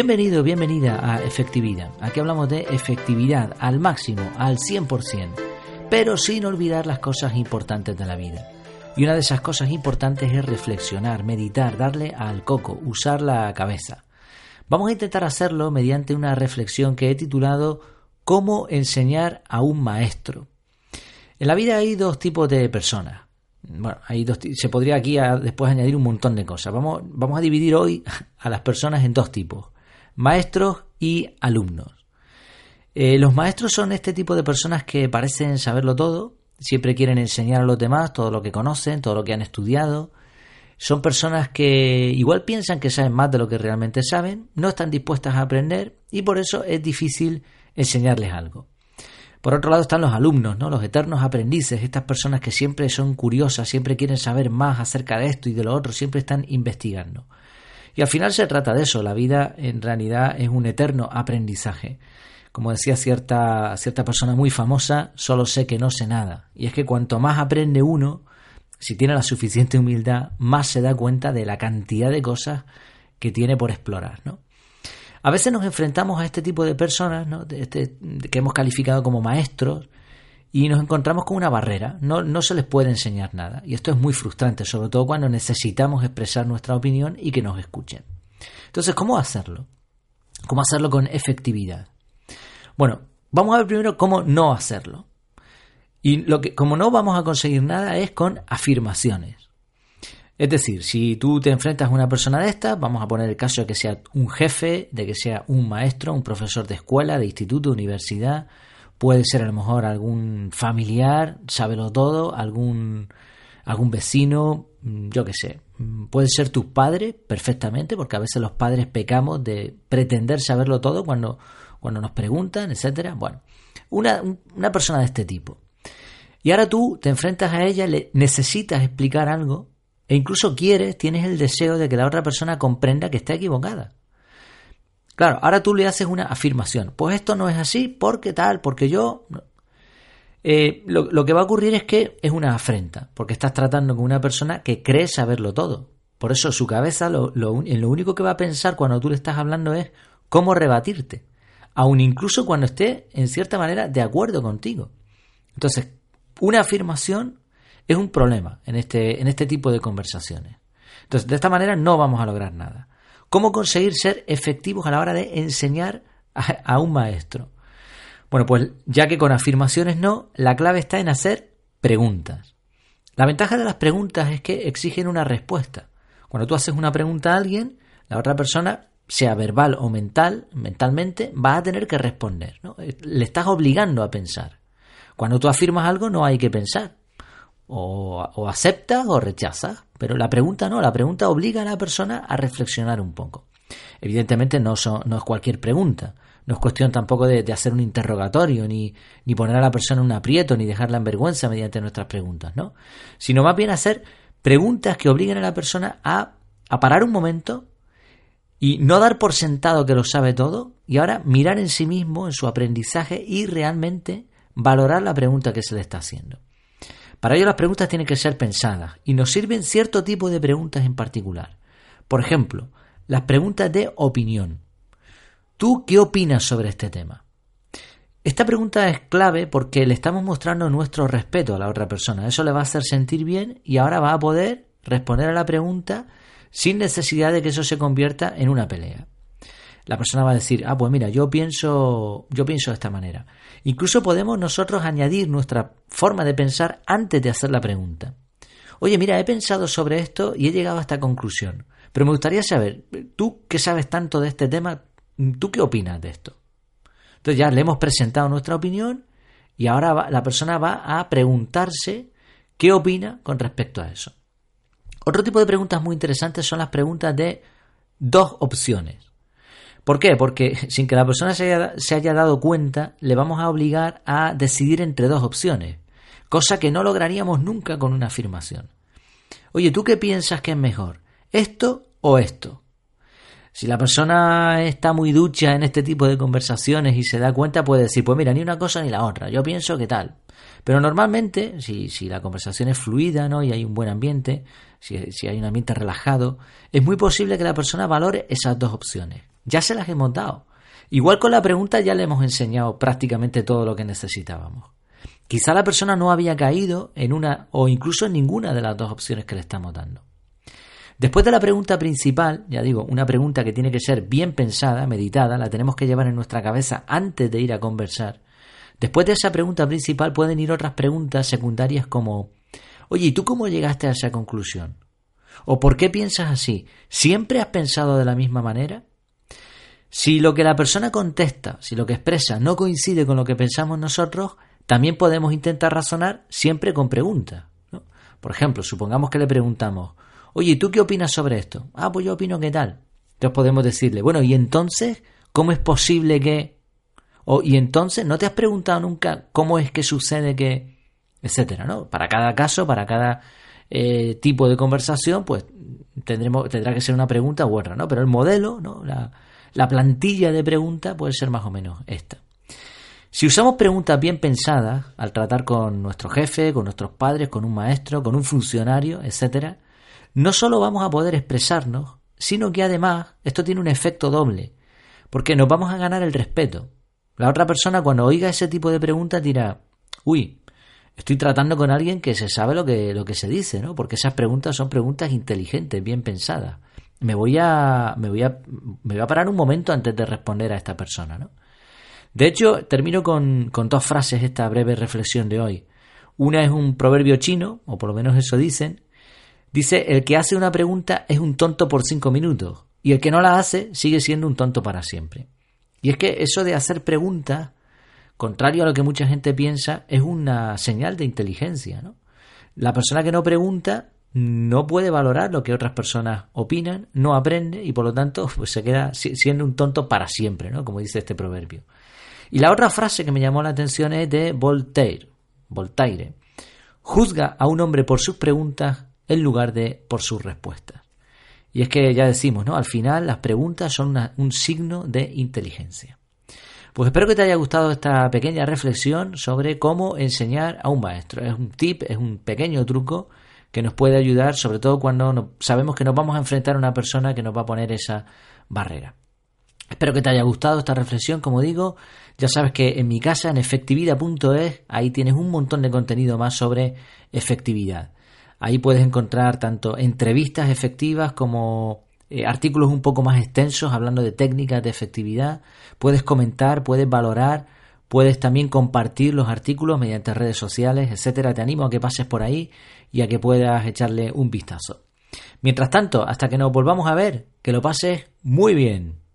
Bienvenido, bienvenida a Efectividad. Aquí hablamos de efectividad al máximo, al 100%, pero sin olvidar las cosas importantes de la vida. Y una de esas cosas importantes es reflexionar, meditar, darle al coco, usar la cabeza. Vamos a intentar hacerlo mediante una reflexión que he titulado ¿Cómo enseñar a un maestro? En la vida hay dos tipos de personas. Bueno, hay dos, se podría aquí después añadir un montón de cosas. Vamos, vamos a dividir hoy a las personas en dos tipos, maestros y alumnos. Eh, los maestros son este tipo de personas que parecen saberlo todo, siempre quieren enseñar a los demás todo lo que conocen, todo lo que han estudiado. Son personas que igual piensan que saben más de lo que realmente saben, no están dispuestas a aprender y por eso es difícil enseñarles algo. Por otro lado están los alumnos, ¿no? los eternos aprendices, estas personas que siempre son curiosas, siempre quieren saber más acerca de esto y de lo otro, siempre están investigando. Y al final se trata de eso, la vida en realidad es un eterno aprendizaje. Como decía cierta, cierta persona muy famosa, solo sé que no sé nada. Y es que cuanto más aprende uno, si tiene la suficiente humildad, más se da cuenta de la cantidad de cosas que tiene por explorar, ¿no? A veces nos enfrentamos a este tipo de personas, ¿no? este, que hemos calificado como maestros, y nos encontramos con una barrera. No, no se les puede enseñar nada. Y esto es muy frustrante, sobre todo cuando necesitamos expresar nuestra opinión y que nos escuchen. Entonces, ¿cómo hacerlo? ¿Cómo hacerlo con efectividad? Bueno, vamos a ver primero cómo no hacerlo. Y lo que, como no vamos a conseguir nada es con afirmaciones. Es decir, si tú te enfrentas a una persona de estas, vamos a poner el caso de que sea un jefe, de que sea un maestro, un profesor de escuela, de instituto, universidad, puede ser a lo mejor algún familiar, sábelo todo, algún, algún vecino, mm, yo qué sé. Mm, puede ser tu padre perfectamente, porque a veces los padres pecamos de pretender saberlo todo cuando cuando nos preguntan, etcétera. Bueno, una, una persona de este tipo. Y ahora tú te enfrentas a ella, le necesitas explicar algo e incluso quieres, tienes el deseo de que la otra persona comprenda que está equivocada. Claro, ahora tú le haces una afirmación. Pues esto no es así, porque tal, porque yo... Eh, lo, que va a ocurrir es que es una afrenta, porque estás tratando con una persona que cree saberlo todo. Por eso su cabeza lo, lo, único que va a pensar cuando tú le estás hablando es cómo rebatirte aun incluso cuando esté, en cierta manera, de acuerdo contigo. Entonces, una afirmación es un problema en este, en este tipo de conversaciones. Entonces, de esta manera no vamos a lograr nada. ¿Cómo conseguir ser efectivos a la hora de enseñar a, un maestro? Bueno, pues ya que con afirmaciones no, la clave está en hacer preguntas. La ventaja de las preguntas es que exigen una respuesta. Cuando tú haces una pregunta a alguien, la otra persona sea verbal o mental, mentalmente, vas a tener que responder. ¿no? Le estás obligando a pensar. Cuando tú afirmas algo no hay que pensar. O, o aceptas o rechazas. Pero la pregunta no, la pregunta obliga a la persona a reflexionar un poco. Evidentemente no, no es cualquier pregunta. No es cuestión tampoco de, de, hacer un interrogatorio, ni, ni poner a la persona en un aprieto, ni dejarla en vergüenza mediante nuestras preguntas, ¿no? Sino más bien hacer preguntas que obliguen a la persona a, a parar un momento y no dar por sentado que lo sabe todo y ahora mirar en sí mismo, en su aprendizaje y realmente valorar la pregunta que se le está haciendo. Para ello las preguntas tienen que ser pensadas y nos sirven cierto tipo de preguntas en particular. Por ejemplo, las preguntas de opinión. ¿Tú qué opinas sobre este tema? Esta pregunta es clave porque le estamos mostrando nuestro respeto a la otra persona. Eso le va a hacer sentir bien y ahora va a poder responder a la pregunta sin necesidad de que eso se convierta en una pelea. La persona va a decir, ah, pues mira, yo pienso, yo pienso de esta manera. Incluso podemos nosotros añadir nuestra forma de pensar antes de hacer la pregunta. Oye, mira, he pensado sobre esto y he llegado a esta conclusión. Pero me gustaría saber, tú que sabes tanto de este tema, ¿tú qué opinas de esto? Entonces ya le hemos presentado nuestra opinión y ahora la persona va a preguntarse qué opina con respecto a eso. Otro tipo de preguntas muy interesantes son las preguntas de dos opciones. ¿Por qué? Porque sin que la persona se haya, dado cuenta, le vamos a obligar a decidir entre dos opciones, cosa que no lograríamos nunca con una afirmación. Oye, ¿tú qué piensas que es mejor? ¿Esto o esto? Si la persona está muy ducha en este tipo de conversaciones y se da cuenta, puede decir, pues mira, ni una cosa ni la otra, yo pienso que tal. Pero normalmente, si, si la conversación es fluida ¿no? y hay un buen ambiente, si, si hay un ambiente relajado, es muy posible que la persona valore esas dos opciones. Ya se las hemos dado. Igual con la pregunta ya le hemos enseñado prácticamente todo lo que necesitábamos. Quizá la persona no había caído en una o incluso en ninguna de las dos opciones que le estamos dando. Después de la pregunta principal, ya digo, una pregunta que tiene que ser bien pensada, meditada, la tenemos que llevar en nuestra cabeza antes de ir a conversar. Después de esa pregunta principal pueden ir otras preguntas secundarias como Oye, ¿y tú cómo llegaste a esa conclusión? ¿O por qué piensas así? ¿Siempre has pensado de la misma manera? Si lo que la persona contesta, si lo que expresa no coincide con lo que pensamos nosotros, también podemos intentar razonar siempre con preguntas. Por ejemplo, supongamos que le preguntamos, oye, ¿tú qué opinas sobre esto? Ah, pues yo opino que tal. Entonces podemos decirle, bueno, ¿y entonces cómo es posible que... O, y entonces, ¿no te has preguntado nunca cómo es que sucede que etcétera, ¿no? Para cada caso, para cada eh, tipo de conversación, pues tendremos, tendrá que ser una pregunta u otra, ¿no? Pero el modelo, ¿no? La, la plantilla de preguntas puede ser más o menos esta. Si usamos preguntas bien pensadas al tratar con nuestro jefe, con nuestros padres, con un maestro, con un funcionario, etcétera, no solo vamos a poder expresarnos, sino que además esto tiene un efecto doble, porque nos vamos a ganar el respeto. La otra persona cuando oiga ese tipo de preguntas dirá, uy, estoy tratando con alguien que se sabe lo que, lo que se dice, ¿no? Porque esas preguntas son preguntas inteligentes, bien pensadas. Me voy a, me voy a, me voy a parar un momento antes de responder a esta persona, ¿no? De hecho, termino con, con dos frases esta breve reflexión de hoy. Una es un proverbio chino, o por lo menos eso dicen. Dice, el que hace una pregunta es un tonto por cinco minutos, y el que no la hace sigue siendo un tonto para siempre. Y es que eso de hacer preguntas contrario a lo que mucha gente piensa, es una señal de inteligencia. ¿no? La persona que no pregunta no puede valorar lo que otras personas opinan, no aprende y por lo tanto pues se queda siendo un tonto para siempre, ¿no? como dice este proverbio. Y la otra frase que me llamó la atención es de Voltaire. Voltaire. Juzga a un hombre por sus preguntas en lugar de por sus respuestas. Y es que ya decimos, ¿no? Al final las preguntas son un signo de inteligencia. Pues espero que te haya gustado esta pequeña reflexión sobre cómo enseñar a un maestro. Es un tip, es un pequeño truco que nos puede ayudar, sobre todo cuando sabemos que nos vamos a enfrentar a una persona que nos va a poner esa barrera. Espero que te haya gustado esta reflexión, como digo, ya sabes que en mi casa, en efectividad.es, ahí tienes un montón de contenido más sobre efectividad. Ahí puedes encontrar tanto entrevistas efectivas como eh, artículos un poco más extensos hablando de técnicas de efectividad. Puedes comentar, puedes valorar, puedes también compartir los artículos mediante redes sociales, etcétera. Te animo a que pases por ahí y a que puedas echarle un vistazo. Mientras tanto, hasta que nos volvamos a ver, que lo pases muy bien.